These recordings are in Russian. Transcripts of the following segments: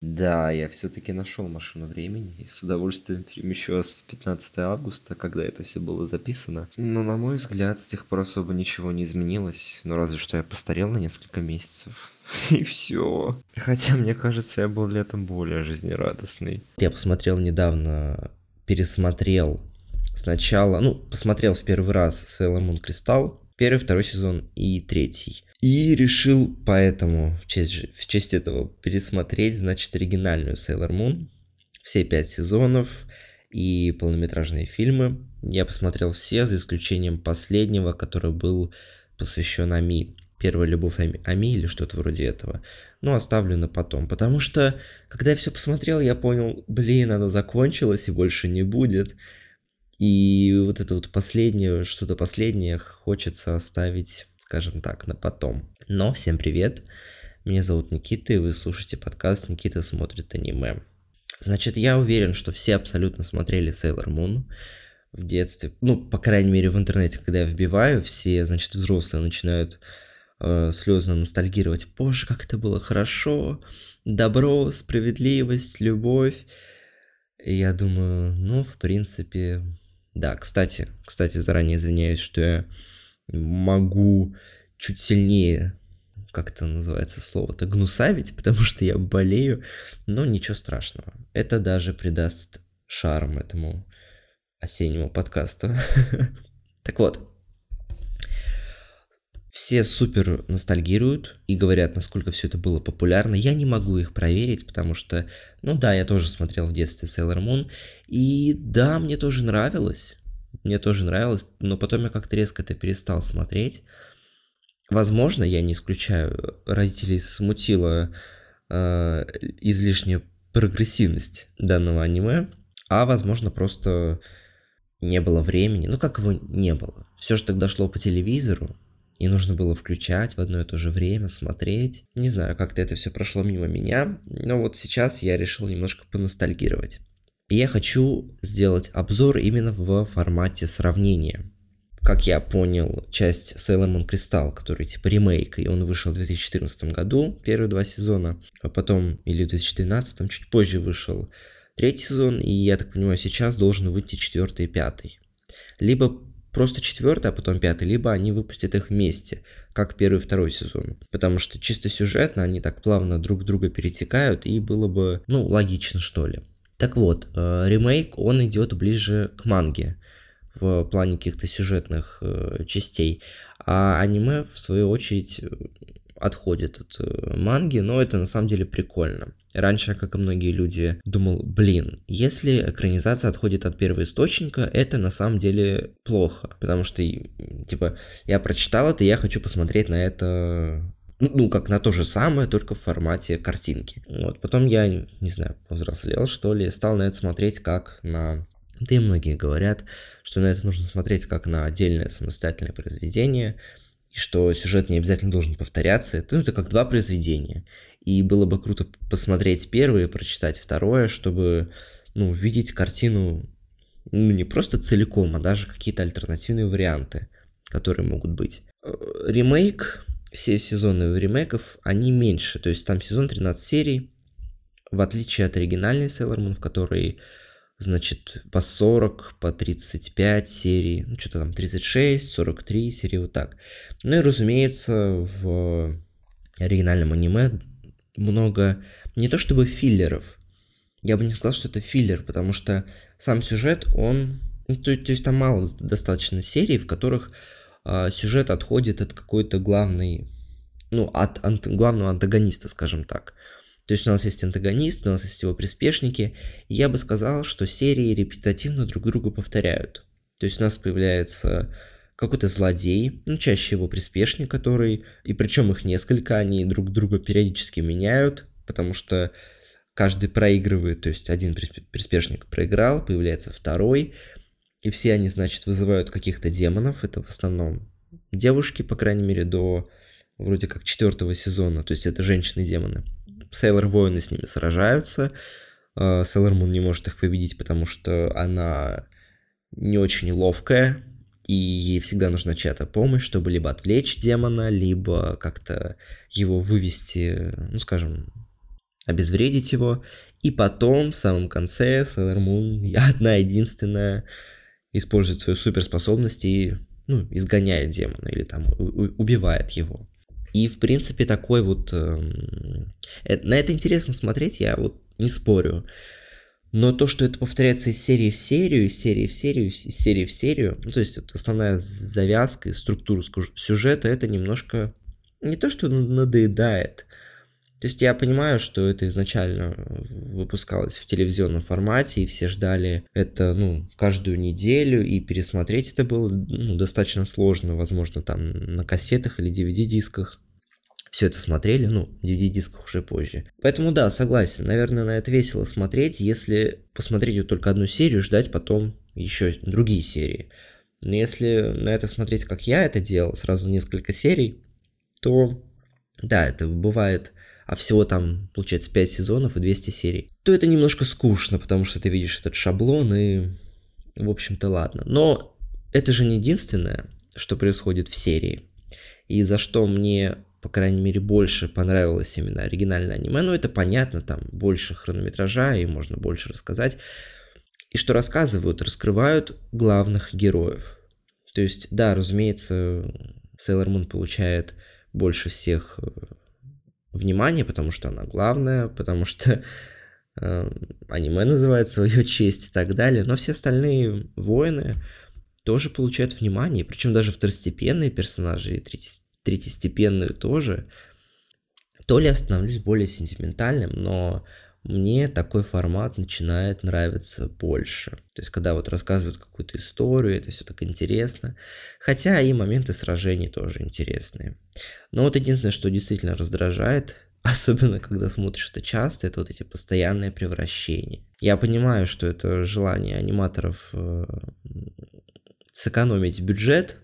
Да, я все-таки нашел машину времени и с удовольствием перемещусь в 15 августа, когда это все было записано. Но, на мой взгляд, с тех пор особо ничего не изменилось, ну разве что я постарел на несколько месяцев. И все. Хотя, мне кажется, я был летом более жизнерадостный. Я посмотрел недавно, пересмотрел сначала, ну, посмотрел в первый раз Sailor Moon Crystal, первый, второй сезон и третий. И решил поэтому в честь, в честь этого пересмотреть, значит, оригинальную Sailor Moon. Все пять сезонов и полнометражные фильмы. Я посмотрел все, за исключением последнего, который был посвящен Ами. Первая любовь Ами, Ами или что-то вроде этого. Но оставлю на потом. Потому что, когда я все посмотрел, я понял, блин, оно закончилось и больше не будет. И вот это вот последнее, что-то последнее хочется оставить скажем так, на потом. Но всем привет, меня зовут Никита, и вы слушаете подкаст «Никита смотрит аниме». Значит, я уверен, что все абсолютно смотрели Sailor Moon в детстве. Ну, по крайней мере, в интернете, когда я вбиваю, все, значит, взрослые начинают э, слезно ностальгировать. Боже, как это было хорошо, добро, справедливость, любовь. И я думаю, ну, в принципе, да, кстати, кстати, заранее извиняюсь, что я могу чуть сильнее, как это называется слово-то, гнусавить, потому что я болею, но ничего страшного. Это даже придаст шарм этому осеннему подкасту. Так вот, все супер ностальгируют и говорят, насколько все это было популярно. Я не могу их проверить, потому что, ну да, я тоже смотрел в детстве Sailor Moon, и да, мне тоже нравилось мне тоже нравилось, но потом я как-то резко это перестал смотреть. Возможно, я не исключаю, родителей смутила э, излишняя прогрессивность данного аниме, а возможно просто не было времени, ну как его не было. Все же тогда шло по телевизору, и нужно было включать в одно и то же время, смотреть. Не знаю, как-то это все прошло мимо меня, но вот сейчас я решил немножко поностальгировать. И я хочу сделать обзор именно в формате сравнения. Как я понял, часть Sailor Moon Crystal, который типа ремейк, и он вышел в 2014 году, первые два сезона, а потом, или в 2012, чуть позже вышел третий сезон, и я так понимаю, сейчас должен выйти четвертый и пятый. Либо просто четвертый, а потом пятый, либо они выпустят их вместе, как первый и второй сезон. Потому что чисто сюжетно они так плавно друг друга перетекают, и было бы, ну, логично, что ли. Так вот, э, ремейк, он идет ближе к манге в плане каких-то сюжетных э, частей, а аниме, в свою очередь, отходит от э, манги, но это на самом деле прикольно. Раньше, как и многие люди, думал, блин, если экранизация отходит от первоисточника, это на самом деле плохо, потому что, типа, я прочитал это, я хочу посмотреть на это ну, ну, как на то же самое, только в формате картинки. Вот, потом я, не знаю, повзрослел, что ли, стал на это смотреть как на... Да и многие говорят, что на это нужно смотреть как на отдельное самостоятельное произведение, и что сюжет не обязательно должен повторяться. Это, ну, это как два произведения. И было бы круто посмотреть первое, прочитать второе, чтобы, ну, видеть картину, ну, не просто целиком, а даже какие-то альтернативные варианты, которые могут быть. Э, ремейк все сезоны ремейков, они меньше. То есть там сезон 13 серий, в отличие от оригинальной Sailor Moon, в которой, значит, по 40, по 35 серий, ну что-то там 36, 43 серии, вот так. Ну и, разумеется, в оригинальном аниме много, не то чтобы филлеров, я бы не сказал, что это филлер, потому что сам сюжет, он, ну, то, то есть там мало достаточно серий, в которых а, сюжет отходит от какой-то главной, ну, от ант, главного антагониста, скажем так. То есть у нас есть антагонист, у нас есть его приспешники. И я бы сказал, что серии репетативно друг друга повторяют. То есть у нас появляется какой-то злодей, ну, чаще его приспешник, который, и причем их несколько, они друг друга периодически меняют, потому что каждый проигрывает, то есть один приспешник проиграл, появляется второй, и все они, значит, вызывают каких-то демонов. Это в основном девушки, по крайней мере, до вроде как четвертого сезона. То есть это женщины-демоны. Сейлор воины с ними сражаются. Сейлор Мун не может их победить, потому что она не очень ловкая, и ей всегда нужна чья-то помощь, чтобы либо отвлечь демона, либо как-то его вывести, ну, скажем, обезвредить его, и потом, в самом конце, Sailor Moon, одна единственная, использует свою суперспособность и ну, изгоняет демона или там убивает его. И, в принципе, такой вот... Э, на это интересно смотреть, я вот не спорю. Но то, что это повторяется из серии в серию, из серии в серию, из серии в серию, ну, то есть основная завязка и структура сюжета, это немножко не то, что надоедает. То есть я понимаю, что это изначально выпускалось в телевизионном формате, и все ждали это, ну, каждую неделю, и пересмотреть это было ну, достаточно сложно, возможно, там на кассетах или DVD-дисках все это смотрели, ну, DVD-дисках уже позже. Поэтому да, согласен, наверное, на это весело смотреть, если посмотреть вот только одну серию, ждать потом еще другие серии. Но если на это смотреть, как я это делал, сразу несколько серий, то да, это бывает, а всего там, получается, 5 сезонов и 200 серий, то это немножко скучно, потому что ты видишь этот шаблон и, в общем-то, ладно. Но это же не единственное, что происходит в серии. И за что мне по крайней мере, больше понравилось именно оригинальное аниме. Ну, это понятно, там больше хронометража и можно больше рассказать. И что рассказывают, раскрывают главных героев. То есть, да, разумеется, Sailor Moon получает больше всех внимания, потому что она главная, потому что э, аниме называет свою честь и так далее. Но все остальные воины тоже получают внимание, причем даже второстепенные персонажи и третьестепенную тоже, то ли я становлюсь более сентиментальным, но мне такой формат начинает нравиться больше. То есть, когда вот рассказывают какую-то историю, это все так интересно. Хотя и моменты сражений тоже интересные. Но вот единственное, что действительно раздражает, особенно когда смотришь это часто, это вот эти постоянные превращения. Я понимаю, что это желание аниматоров э, сэкономить бюджет,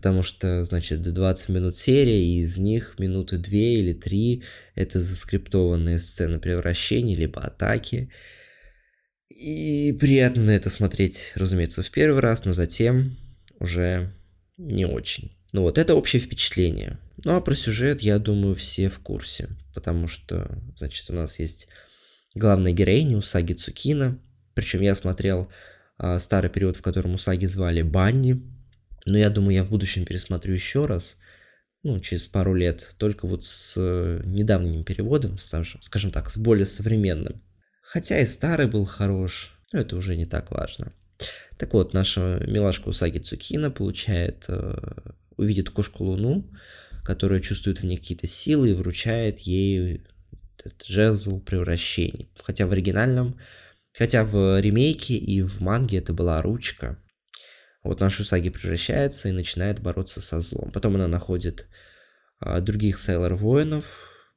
потому что, значит, 20 минут серия, и из них минуты 2 или 3 это заскриптованные сцены превращений, либо атаки. И приятно на это смотреть, разумеется, в первый раз, но затем уже не очень. Ну вот, это общее впечатление. Ну а про сюжет, я думаю, все в курсе, потому что, значит, у нас есть главная героиня Усаги Цукина, причем я смотрел а, старый период, в котором Усаги звали Банни, но я думаю, я в будущем пересмотрю еще раз, ну, через пару лет, только вот с э, недавним переводом, скажем так, с более современным. Хотя и старый был хорош, но это уже не так важно. Так вот, наша милашка Усаги Цукина получает, э, увидит кошку Луну, которая чувствует в ней какие-то силы и вручает ей этот жезл превращений. Хотя в оригинальном, хотя в ремейке и в манге это была ручка, вот наша Усаги превращается и начинает бороться со злом. Потом она находит а, других Сейлор-воинов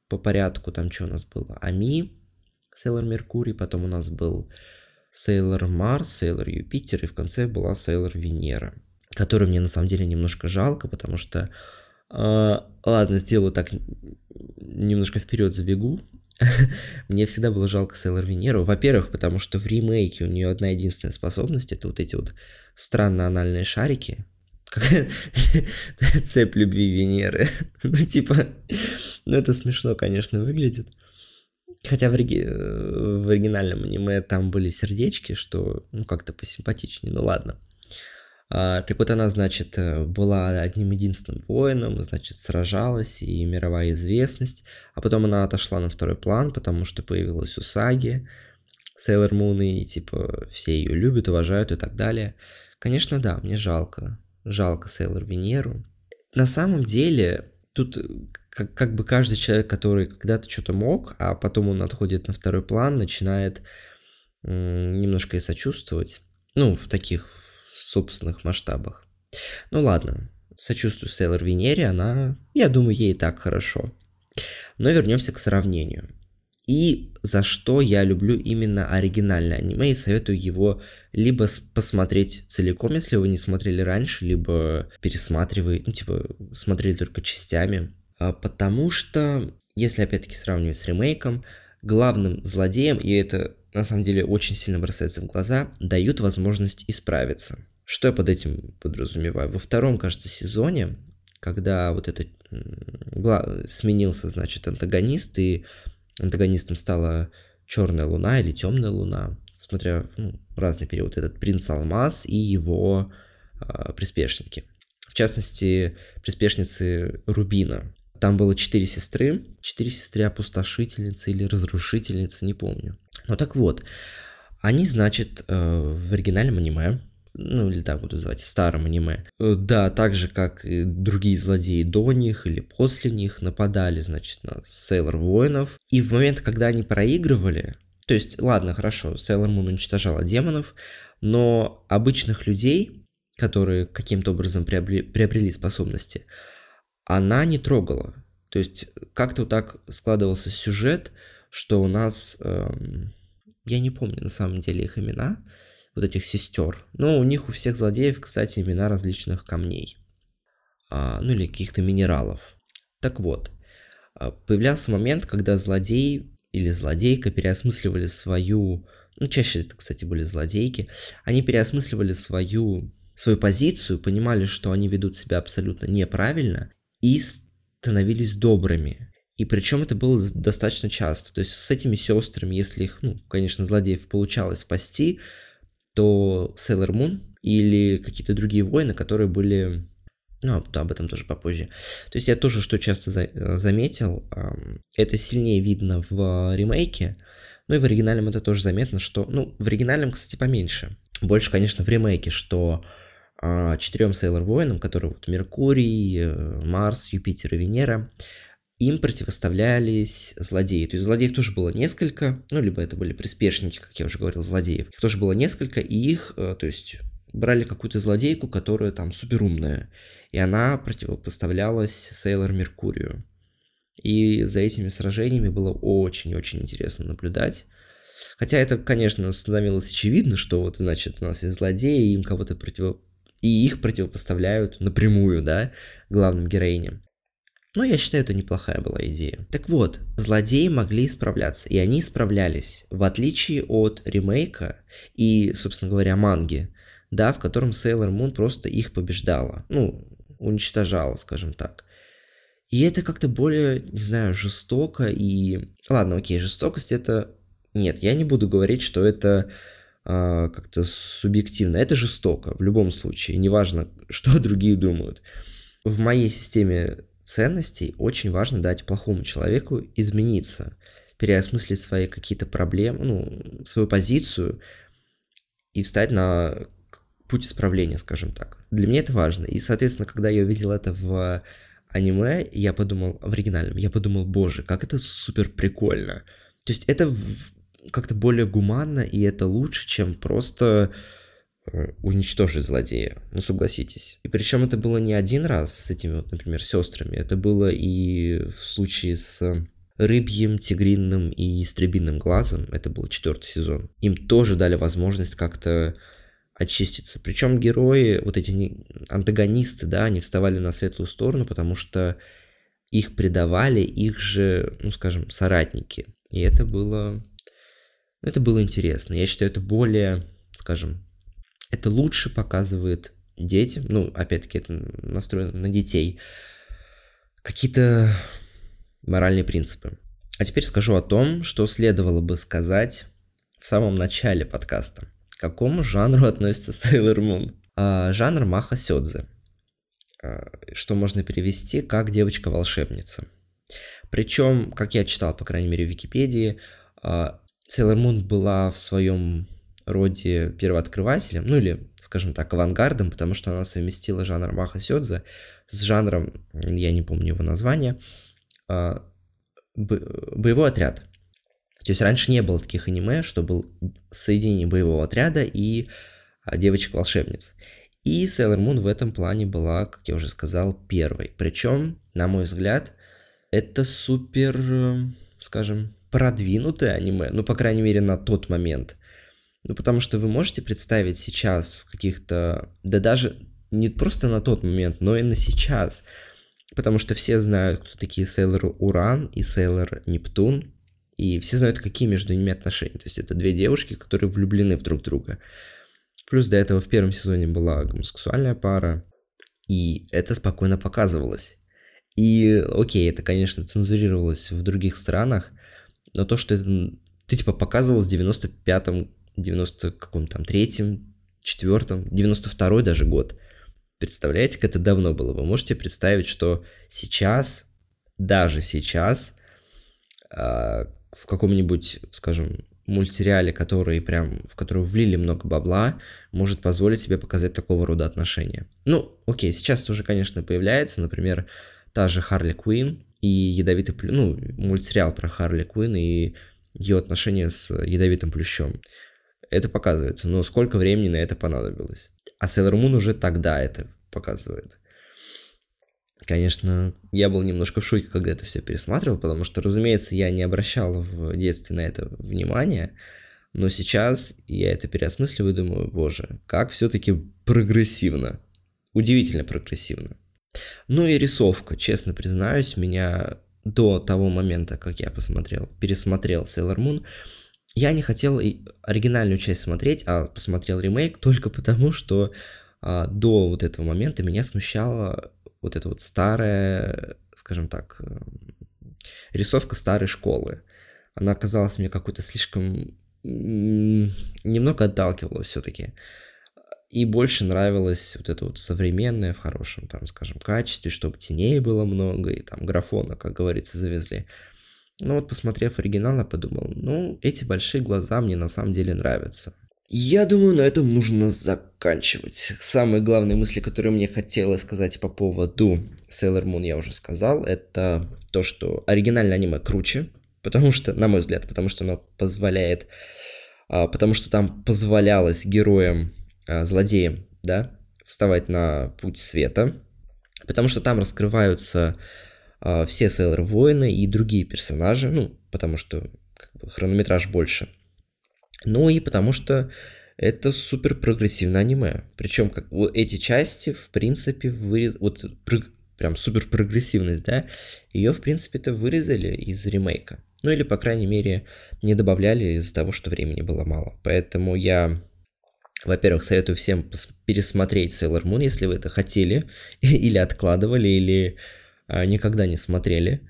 по порядку. Там что у нас было? Ами, Сейлор Меркурий, потом у нас был Сейлор Марс, Сейлор Юпитер, и в конце была Сейлор Венера, которую мне на самом деле немножко жалко, потому что... Э, ладно, сделаю так, немножко вперед забегу. Мне всегда было жалко Сейлор Венеру. Во-первых, потому что в ремейке у нее одна единственная способность, это вот эти вот странно анальные шарики. Цепь любви Венеры. ну, типа, ну это смешно, конечно, выглядит. Хотя в, ориги... в оригинальном аниме там были сердечки, что, ну, как-то посимпатичнее, ну ладно. А, так вот она, значит, э, была одним единственным воином, значит, сражалась и мировая известность, а потом она отошла на второй план, потому что появилась Усаги, Сейлор Мун, и, типа, все ее любят, уважают и так далее. Конечно, да, мне жалко. Жалко Сейлор Венеру. На самом деле, тут как, как бы каждый человек, который когда-то что-то мог, а потом он отходит на второй план, начинает немножко и сочувствовать. Ну, в таких собственных масштабах. Ну ладно, сочувствую Сейлор Венере, она, я думаю, ей и так хорошо. Но вернемся к сравнению. И за что я люблю именно оригинальное аниме и советую его либо посмотреть целиком, если вы не смотрели раньше, либо пересматривать, ну типа смотрели только частями. А потому что, если опять-таки сравнивать с ремейком, главным злодеем, и это на самом деле очень сильно бросается в глаза, дают возможность исправиться. Что я под этим подразумеваю? Во втором, кажется, сезоне, когда вот этот сменился, значит, антагонист, и антагонистом стала Черная Луна или Темная Луна, смотря ну, разный период. Этот принц Алмаз и его э, приспешники. В частности, приспешницы Рубина. Там было четыре сестры, четыре сестры опустошительницы или разрушительницы, не помню. Ну так вот, они, значит, э, в оригинальном аниме ну или так буду называть, старом аниме. Э, да, так же, как и другие злодеи до них или после них, нападали, значит, на Сейлор Воинов. И в момент, когда они проигрывали, то есть, ладно, хорошо, Сейлор Мун уничтожала демонов, но обычных людей, которые каким-то образом приобрели, приобрели способности, она не трогала. То есть, как-то так складывался сюжет, что у нас... Эм, я не помню на самом деле их имена, вот этих сестер. Но у них у всех злодеев, кстати, имена различных камней. А, ну или каких-то минералов. Так вот, а, появлялся момент, когда злодей или злодейка переосмысливали свою... Ну, чаще это, кстати, были злодейки. Они переосмысливали свою, свою позицию, понимали, что они ведут себя абсолютно неправильно и становились добрыми. И причем это было достаточно часто. То есть с этими сестрами, если их, ну, конечно, злодеев получалось спасти, то Sailor Moon или какие-то другие воины, которые были... Ну, об этом тоже попозже. То есть я тоже, что часто за, э, заметил, это сильнее видно в ремейке, ну и в оригинальном это тоже заметно, что... Ну, в оригинальном, кстати, поменьше. Больше, конечно, в ремейке, что э, четырем Сейлор Воинам, которые вот Меркурий, э, Марс, Юпитер и Венера, им противоставлялись злодеи. То есть злодеев тоже было несколько, ну, либо это были приспешники, как я уже говорил, злодеев. Их тоже было несколько, и их, э, то есть, брали какую-то злодейку, которая там суперумная, и она противопоставлялась Сейлор Меркурию. И за этими сражениями было очень-очень интересно наблюдать. Хотя это, конечно, становилось очевидно, что вот, значит, у нас есть злодеи, и им кого-то против... И их противопоставляют напрямую, да, главным героиням. Но я считаю, это неплохая была идея. Так вот, злодеи могли справляться, и они справлялись, в отличие от ремейка и, собственно говоря, манги, да, в котором Sailor Moon просто их побеждала, ну, уничтожала, скажем так. И это как-то более, не знаю, жестоко и... Ладно, окей, жестокость это... Нет, я не буду говорить, что это э, как-то субъективно. Это жестоко в любом случае, неважно, что другие думают. В моей системе ценностей очень важно дать плохому человеку измениться, переосмыслить свои какие-то проблемы, ну, свою позицию и встать на путь исправления, скажем так. Для меня это важно. И, соответственно, когда я увидел это в аниме, я подумал, в оригинальном, я подумал, боже, как это супер прикольно. То есть это как-то более гуманно, и это лучше, чем просто уничтожить злодея. Ну, согласитесь. И причем это было не один раз с этими вот, например, сестрами. Это было и в случае с рыбьим, тигринным и истребиным глазом. Это был четвертый сезон. Им тоже дали возможность как-то очиститься. Причем герои, вот эти антагонисты, да, они вставали на светлую сторону, потому что их предавали их же, ну, скажем, соратники. И это было... Это было интересно. Я считаю, это более, скажем, это лучше показывает детям, ну, опять-таки, это настроено на детей, какие-то моральные принципы. А теперь скажу о том, что следовало бы сказать в самом начале подкаста. К какому жанру относится Sailor Moon? А, жанр Маха Сёдзе, а, что можно перевести как девочка-волшебница. Причем, как я читал, по крайней мере, в Википедии, а, Sailor Moon была в своем роде первооткрывателем, ну или, скажем так, авангардом, потому что она совместила жанр Маха Сёдзе с жанром, я не помню его название, а, боевой отряд. То есть раньше не было таких аниме, что был соединение боевого отряда и а, девочек-волшебниц. И Sailor Moon в этом плане была, как я уже сказал, первой. Причем, на мой взгляд, это супер, скажем, продвинутое аниме, ну, по крайней мере, на тот момент – ну, потому что вы можете представить сейчас в каких-то... Да даже не просто на тот момент, но и на сейчас. Потому что все знают, кто такие Сейлор Уран и Сейлор Нептун. И все знают, какие между ними отношения. То есть это две девушки, которые влюблены в друг друга. Плюс до этого в первом сезоне была гомосексуальная пара. И это спокойно показывалось. И окей, это, конечно, цензурировалось в других странах, но то, что это, ты типа показывал с 95-м, 90 каком там третьем, четвертом, 92-й даже год. Представляете, как это давно было? Вы можете представить, что сейчас, даже сейчас, э, в каком-нибудь, скажем, мультсериале, который прям, в который влили много бабла, может позволить себе показать такого рода отношения. Ну, окей, сейчас тоже, конечно, появляется, например, та же Харли Квин и ядовитый, ну, мультсериал про Харли Квин и ее отношения с ядовитым плющом. Это показывается, но сколько времени на это понадобилось? А Sailor Moon уже тогда это показывает. Конечно, я был немножко в шоке, когда это все пересматривал, потому что, разумеется, я не обращал в детстве на это внимания, но сейчас я это переосмысливаю и думаю, боже, как все-таки прогрессивно. Удивительно прогрессивно. Ну и рисовка, честно признаюсь, меня до того момента, как я посмотрел, пересмотрел Sailor Moon, я не хотел оригинальную часть смотреть, а посмотрел ремейк только потому, что а, до вот этого момента меня смущала вот эта вот старая, скажем так, эм, рисовка старой школы. Она казалась мне какой-то слишком... немного отталкивала все-таки. И больше нравилось вот это вот современное в хорошем, там, скажем, качестве, чтобы теней было много, и там графона, как говорится, завезли. Но вот посмотрев оригинал, я подумал, ну, эти большие глаза мне на самом деле нравятся. Я думаю, на этом нужно заканчивать. Самые главные мысли, которые мне хотелось сказать по поводу Sailor Moon, я уже сказал. Это то, что оригинальное аниме круче, потому что, на мой взгляд, потому что оно позволяет, а, потому что там позволялось героям, а, злодеям, да, вставать на путь света, потому что там раскрываются а, все Sailor воины и другие персонажи, ну, потому что как бы, хронометраж больше – ну и потому что это супер прогрессивное аниме. Причем как вот эти части, в принципе, вырез... вот прыг... прям супер прогрессивность, да, ее, в принципе-то, вырезали из ремейка. Ну или, по крайней мере, не добавляли из-за того, что времени было мало. Поэтому я, во-первых, советую всем пересмотреть Sailor Moon, если вы это хотели, или откладывали, или никогда не смотрели.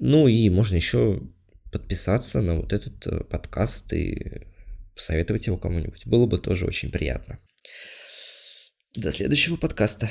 Ну и можно еще подписаться на вот этот э, подкаст и посоветовать его кому-нибудь. Было бы тоже очень приятно. До следующего подкаста.